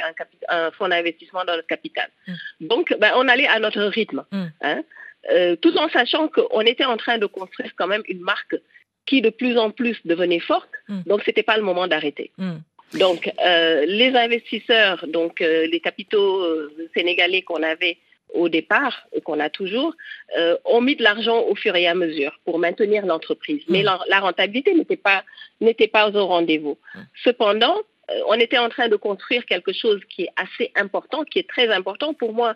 un, fonds d'investissement dans le capital. Hmm. Donc ben, on allait à notre rythme, hmm. hein, tout en sachant qu'on était en train de construire quand même une marque qui de plus en plus devenait forte. Donc c'était pas le moment d'arrêter. Donc, euh, les investisseurs, donc euh, les capitaux euh, sénégalais qu'on avait au départ et qu'on a toujours, ont mis de l'argent au fur et à mesure pour maintenir l'entreprise. Mais mm. la, rentabilité n'était pas, n'était pas au rendez-vous. Mm. Cependant, on était en train de construire quelque chose qui est assez important, qui est très important pour moi,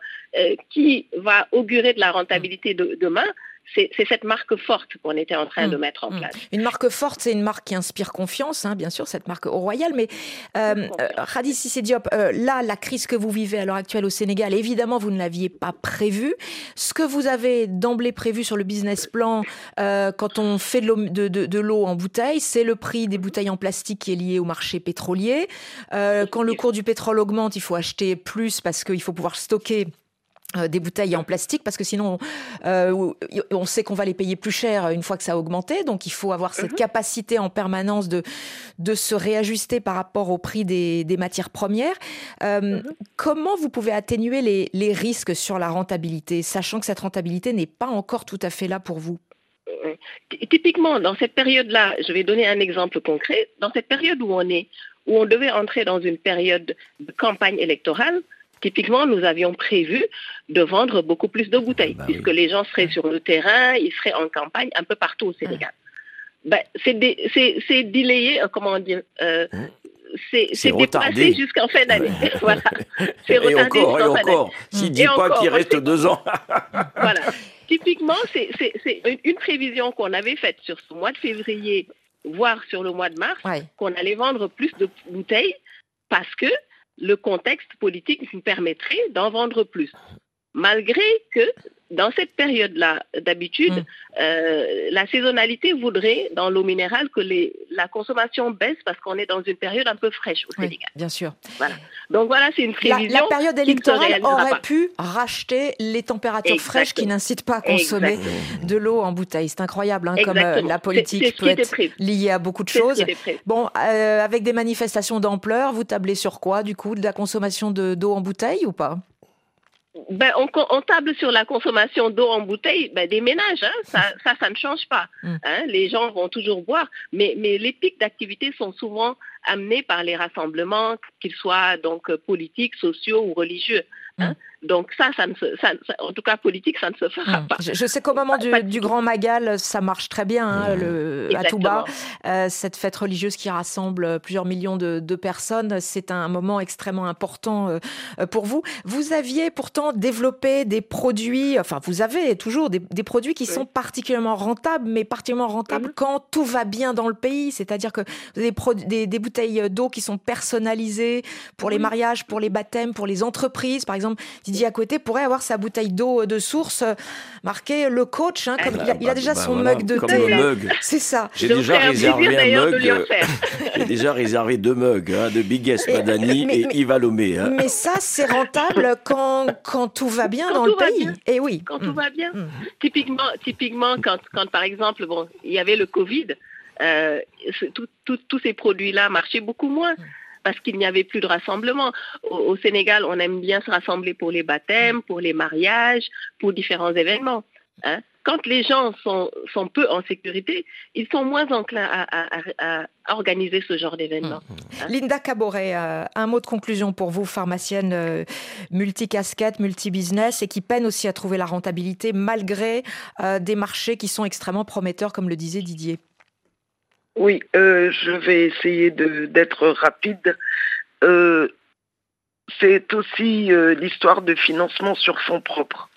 qui va augurer de la rentabilité de, demain, c'est cette marque forte qu'on était en train de mmh. mettre en mmh. place. Une marque forte, c'est une marque qui inspire confiance, hein, bien sûr, cette marque au Royal. Mais euh, euh Sissé Diop, euh, là, la crise que vous vivez à l'heure actuelle au Sénégal, évidemment, vous ne l'aviez pas prévue. Ce que vous avez d'emblée prévu sur le business plan, euh, quand on fait de l'eau en bouteille, c'est le prix des bouteilles en plastique qui est lié au marché pétrolier. quand le cours du pétrole augmente, il faut acheter plus parce qu'il faut pouvoir stocker euh, des bouteilles en plastique parce que sinon euh, on sait qu'on va les payer plus cher une fois que ça a augmenté donc il faut avoir cette mhm. capacité en permanence de de se réajuster par rapport au prix des, des matières premières euh, mhm. comment vous pouvez atténuer les, les risques sur la rentabilité sachant que cette rentabilité n'est pas encore tout à fait là pour vous? Typiquement, dans cette période-là, je vais donner un exemple concret. Dans cette période où on est, où on devait entrer dans une période de campagne électorale, Typiquement, nous avions prévu de vendre beaucoup plus de bouteilles, bah puisque les gens seraient sur le terrain, ils seraient en campagne un peu partout au Sénégal. Ben, c'est délayé, euh, comment dire, euh, hein? c'est dépassé jusqu'en fin d'année. voilà. C'est retardé et encore, et encore. S'il ne dit pas qu'il reste deux ans. voilà. Typiquement, c'est une prévision qu'on avait faite sur ce mois de février, voire sur le mois de mars, qu'on allait vendre plus de bouteilles parce que le contexte politique nous permettrait d'en vendre plus. Malgré que dans cette période-là, d'habitude, mm. euh, la saisonnalité voudrait, dans l'eau minérale, que les, la consommation baisse parce qu'on est dans une période un peu fraîche au Sénégal. bien sûr. Voilà. Donc voilà, c'est une prévision. La, période électorale aurait pu racheter les températures fraîches qui n'incitent pas à consommer de l'eau en bouteille. C'est incroyable, hein, comme euh, la politique peut être liée à beaucoup de choses. Bon, euh, avec des manifestations d'ampleur, vous tablez sur quoi, du coup, de la consommation d'eau en bouteille ou pas? Ben, on, table sur la consommation d'eau en bouteille ben, des ménages. Hein. Ça, ça, ne change pas. Mm. Hein. Les gens vont toujours boire, mais, mais les pics d'activité sont souvent amenés par les rassemblements, qu'ils soient donc politiques, sociaux ou religieux. Hein. Donc ça, ça ne en tout cas politique, ça ne se fera hmm. pas. Je, sais qu'au moment du, Grand Magal, ça marche très bien hein, le, à Touba. Euh, cette fête religieuse qui rassemble plusieurs millions de, personnes, c'est un moment extrêmement important euh, pour vous. Vous aviez pourtant développé des produits, enfin vous avez toujours des, produits qui sont particulièrement rentables, mais particulièrement rentables mhm. quand tout va bien dans le pays. C'est-à-dire que vous avez des, des, bouteilles d'eau qui sont personnalisées pour les mariages, pour les baptêmes, pour les entreprises. Par exemple, Didier à côté pourrait avoir sa bouteille d'eau de source euh, marquée le coach. Hein, comme il, a, déjà bah son mug de thé. C'est ça. J'ai déjà réservé un mug. Euh, j'ai déjà réservé deux mugs hein, de Biggest Madani et Yves Lomé. Hein. Mais ça, c'est rentable quand, quand tout va bien dans le pays. Et eh oui. Quand tout mm. va bien. Mm. Typiquement, typiquement quand, quand, par exemple, bon, il y avait le Covid, euh, tous ces produits-là marchaient beaucoup moins. Parce qu'il n'y avait plus de rassemblement. Au, Sénégal, on aime bien se rassembler pour les baptêmes, pour les mariages, pour différents événements. Hein. Quand les gens sont, sont, peu en sécurité, ils sont moins enclins à, organiser ce genre d'événement. Mmh, mmh. Hein. Linda Caboret, euh, un mot de conclusion pour vous, pharmacienne euh, multicasquette, multibusiness, et qui peine aussi à trouver la rentabilité malgré euh, des marchés qui sont extrêmement prometteurs, comme le disait Didier. Oui, euh, je vais essayer d'être rapide. Euh, c'est aussi euh, l'histoire de financement sur fonds propres.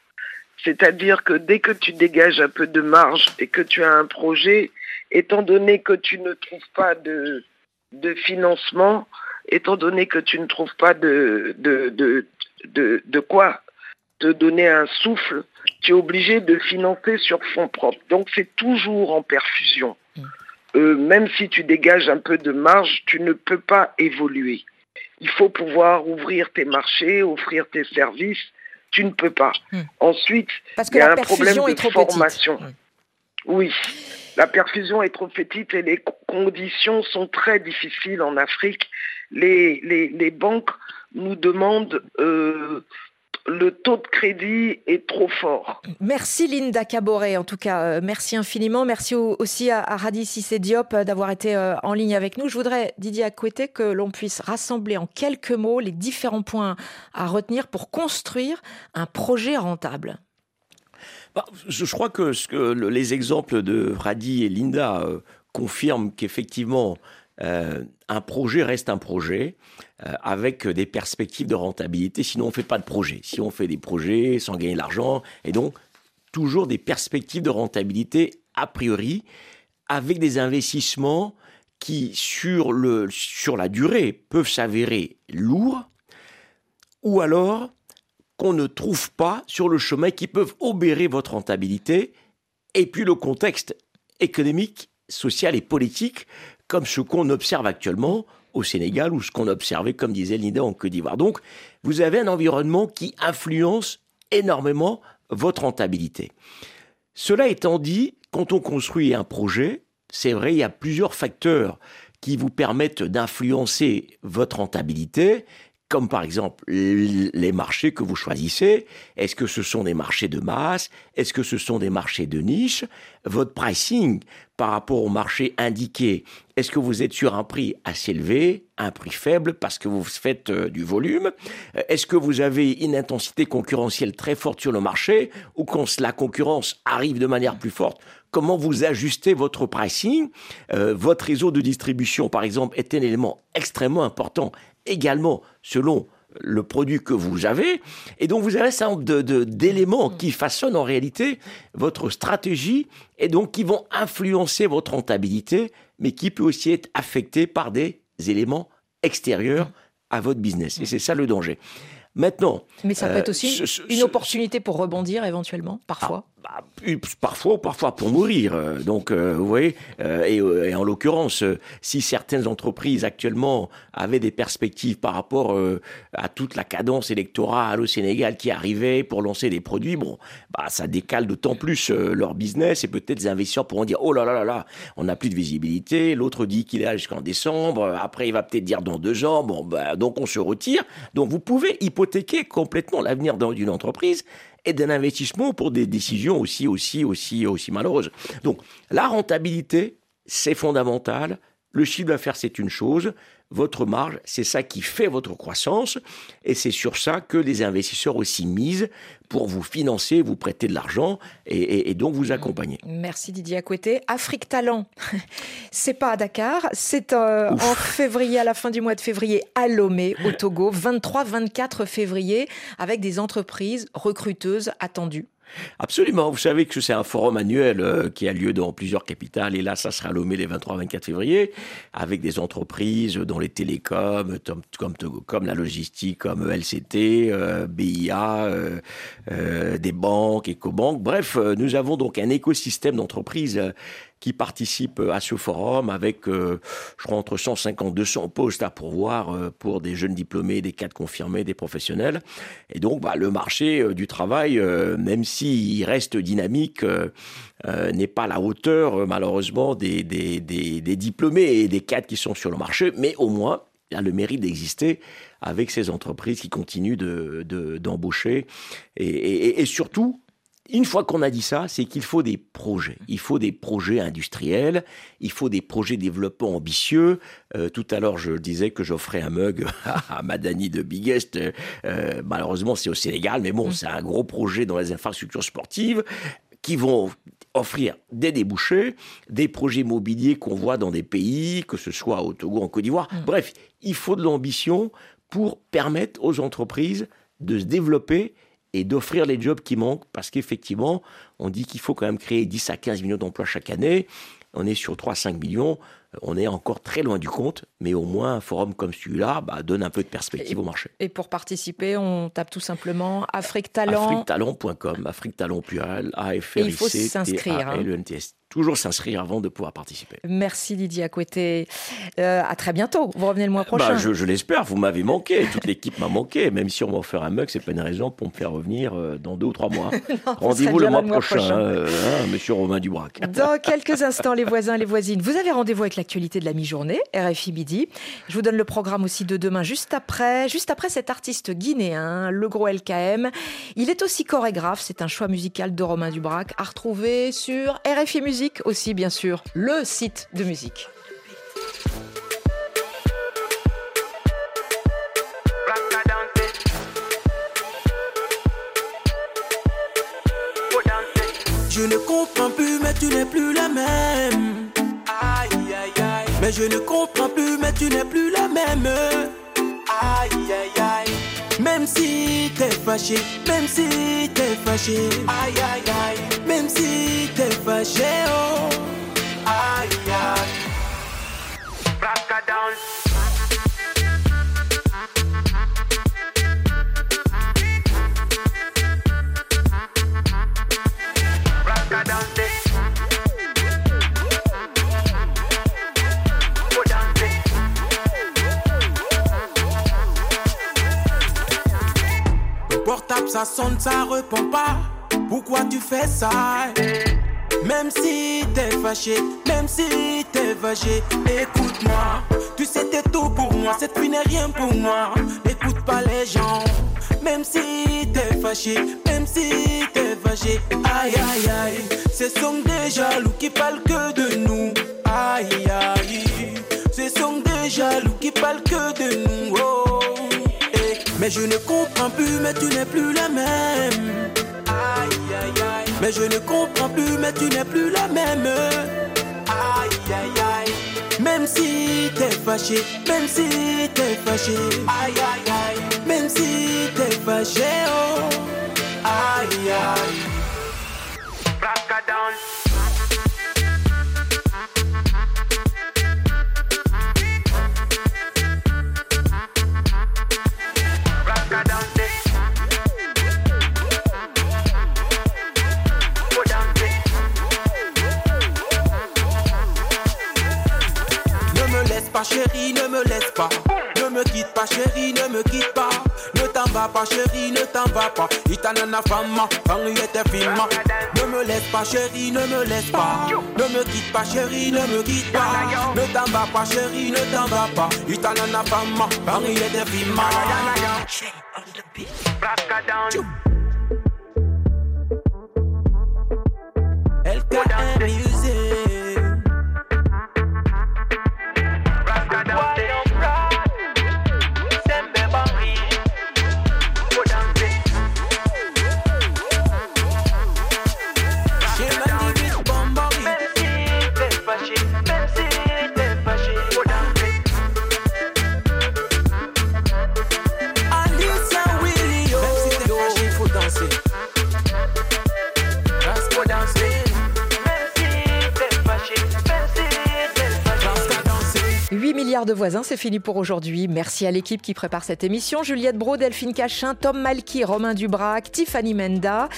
C'est-à-dire que dès que tu dégages un peu de marge et que tu as un projet, étant donné que tu ne trouves pas de, financement, étant donné que tu ne trouves pas de, de, quoi te donner un souffle, tu es obligé de financer sur fonds propres. Donc c'est toujours en perfusion. Euh, même si tu dégages un peu de marge, tu ne peux pas évoluer. il faut pouvoir ouvrir tes marchés, offrir tes services. Tu ne peux pas. Hmm. Ensuite, Parce que il y a un problème de formation. petite. Oui, la perfusion est trop petite et les conditions sont très difficiles en Afrique. Les, les, les banques nous demandent euh, le taux de crédit est trop fort. Merci Linda Caboret, en tout cas, euh, merci infiniment. Merci au- aussi à, à Radi Cissé Diop euh, d'avoir été euh, en ligne avec nous. Je voudrais, Didier Akouete, que l'on puisse rassembler en quelques mots les différents points à retenir pour construire un projet rentable. Bah, je je crois que, ce que le- les exemples de Radi et Linda euh, confirment qu'effectivement, euh, un projet reste un projet euh, avec des perspectives de rentabilité. Sinon, on ne fait pas de projet. Si on fait des projets sans gagner de l'argent, et donc toujours des perspectives de rentabilité a priori, avec des investissements qui, sur, le, sur la durée, peuvent s'avérer lourds, ou alors qu'on ne trouve pas sur le chemin qui peuvent obérer votre rentabilité, et puis le contexte économique, social et politique, comme ce qu'on observe actuellement au Sénégal ou ce qu'on observait, comme disait Linda, en Côte d'Ivoire. Donc, vous avez un environnement qui influence énormément votre rentabilité. Cela étant dit, quand on construit un projet, c'est vrai, il y a plusieurs facteurs qui vous permettent d'influencer votre rentabilité, comme par exemple les marchés que vous choisissez. Est-ce que ce sont des marchés de masse? Est-ce que ce sont des marchés de niche? Votre pricing par rapport au marché indiqué, est-ce que vous êtes sur un prix assez élevé, un prix faible parce que vous faites euh, du volume? Euh, Est-ce que vous avez une intensité concurrentielle très forte sur le marché ou quand la concurrence arrive de manière plus forte Comment vous ajustez votre pricing? Euh, Votre réseau de distribution, par exemple, est un élément extrêmement important également selon le produit que vous avez. Et donc, vous avez un certain nombre d'éléments qui façonnent en réalité votre stratégie et donc qui vont influencer votre rentabilité, mais qui peut aussi être affecté par des éléments extérieurs à votre business. Et c'est ça le danger. Maintenant, Mais ça peut euh, être aussi ce- ce- une opportunité pour rebondir éventuellement, parfois. Bah, parfois, parfois pour mourir. Euh, Donc, euh, vous voyez, euh, et, euh, et en l'occurrence, euh, si certaines entreprises actuellement avaient des perspectives par rapport euh, à toute la cadence électorale au Sénégal qui arrivait pour lancer des produits, bon, bah, ça décale d'autant plus leur business et peut-être les investisseurs pourront dire, oh là là là là, on n'a plus de visibilité. L'autre dit qu'il est là jusqu'en décembre. Après, il va peut-être dire dans deux ans. Bon, bah, donc on se retire. Donc, vous pouvez hypothéquer complètement l'avenir d'une entreprise et d'un investissement pour des décisions aussi, aussi, aussi, aussi malheureuses. Donc, la rentabilité, c'est fondamental. Le chiffre d'affaires, c'est une chose. Votre marge, c'est ça qui fait votre croissance. Et c'est sur ça que les investisseurs aussi misent pour vous financer, vous prêter de l'argent et, et- et donc vous accompagner. Merci Didier Akouete. Afrique Talent, c'est pas à Dakar, c'est euh, en février, à la fin du mois de février, à Lomé, au Togo, 23-24 février, avec des entreprises recruteuses attendues. Absolument. Vous savez que c'est un forum annuel euh, qui a lieu dans plusieurs capitales. Et là, ça sera Lomé les 23-24 février, avec des entreprises dans les télécoms, comme, la logistique, comme LCT, euh, BIA, euh, des banques, EcoBank. Bref, nous avons donc un écosystème d'entreprises qui participent à ce forum avec, euh, je crois, entre 150 et 200 postes à pourvoir euh, pour des jeunes diplômés, des cadres confirmés, des professionnels. Et donc, bah, le marché euh, du travail, même s'il reste dynamique, n'est pas à la hauteur, malheureusement, des, diplômés et des cadres qui sont sur le marché, mais au moins, il a le mérite d'exister avec ces entreprises qui continuent de, de- d'embaucher. Et surtout, une fois qu'on a dit ça, c'est qu'il faut des projets. Il faut des projets industriels, il faut des projets développement ambitieux. Euh, tout à l'heure, je disais que j'offrais un mug à Madani de Biggest. Euh, malheureusement, c'est au Sénégal, mais bon, c'est un gros projet dans les infrastructures sportives qui vont offrir des débouchés, des projets immobiliers qu'on voit dans des pays, que ce soit au Togo, en Côte d'Ivoire. Bref, il faut de l'ambition pour permettre aux entreprises de se développer et d'offrir les jobs qui manquent, parce qu'effectivement, on dit qu'il faut quand même créer 10 à 15 millions d'emplois chaque année. On est sur 3-5 millions, on est encore très loin du compte, mais au moins un forum comme celui-là bah, donne un peu de perspective au marché. Et pour participer, on tape tout simplement Afrique Talent. Afriquetalent.com, Afrique Talent pluriel, a f Et r il faut s'inscrire, hein. Toujours s'inscrire avant de pouvoir participer. Merci Didier Acoueté. Euh, à très bientôt. Vous revenez le mois Bah, prochain. je, je l'espère, vous m'avez manqué, toute l'équipe m'a manqué. Même si on m'a offert un mug, c'est pas une raison pour me faire revenir euh, dans deux ou trois mois. Rendez-vous le mois le mois prochain, prochain. euh, hein, monsieur Romain Dubrac. Dans quelques instants, les voisins, les voisines, vous avez rendez-vous avec l'actualité de la mi-journée, RFI Midi. Je vous donne le programme aussi de demain, juste après, juste après cet artiste guinéen, le gros LKM. Il est aussi chorégraphe, c'est un choix musical de Romain Dubrac, à retrouver sur RFI Aussi, bien sûr, le site de musique. Je ne comprends plus, mais tu n'es plus la même. Aïe, aïe, aïe. Mais je ne comprends plus, mais tu n'es plus la même. Aïe, aïe, aïe. Même si t'es fâché, même si t'es fâché. Aïe, aïe, aïe. Même si t'es fâché, oh. Aïe, aïe. Braca down. Ça répond pas. Pourquoi tu fais ça? Même si t'es fâché, même si t'es fâché, écoute-moi. Tu sais t'es tout pour moi, cette vie n'est rien pour moi. N'écoute pas les gens, même si t'es fâché, même si t'es fâché. Aïe aïe aïe, ce sont des jaloux qui parlent que de nous. Aïe aïe, ce sont des jaloux qui parlent que de nous. Oh. Mais je ne comprends plus, mais tu n'es plus la même. Aïe aïe aïe. Mais je ne comprends plus, mais tu n'es plus la même. Aïe aïe aïe. Même si t'es fâché, même si t'es fâché. Aïe aïe aïe. Même si t'es fâché, oh. Aïe aïe. Chérie, ne me laisse pas. Ne me quitte pas chérie, ne me quitte pas. Ne t'en va pas chérie, ne t'en va pas. Itanana il était film. Ne me laisse pas chérie, ne me laisse pas. Ne me quitte pas chérie, ne me quitte pas. Ne t'en va pas chérie, ne t'en va pas. Itanana il était film. Braca 8 milliards de voisins, c'est fini pour aujourd'hui. Merci à l'équipe qui prépare cette émission. Juliette Bro, Delphine Cachin, Tom Malky, Romain Dubrac, Tiffany Menda.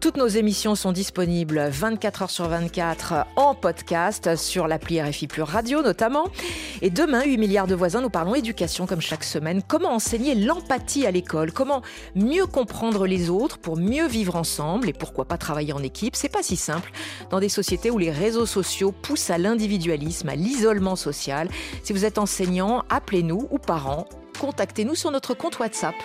Toutes nos émissions sont disponibles 24 heures sur 24 en podcast sur l'appli RFI Pure Radio notamment. Et demain, 8 milliards de voisins, nous parlons éducation comme chaque semaine. Comment enseigner l'empathie à l'école? Comment mieux comprendre les autres pour mieux vivre ensemble? Et pourquoi pas travailler en équipe? C'est pas si simple dans des sociétés où les réseaux sociaux poussent à l'individualisme, à l'isolement social. Si vous êtes enseignant, appelez-nous ou parents, contactez-nous sur notre compte WhatsApp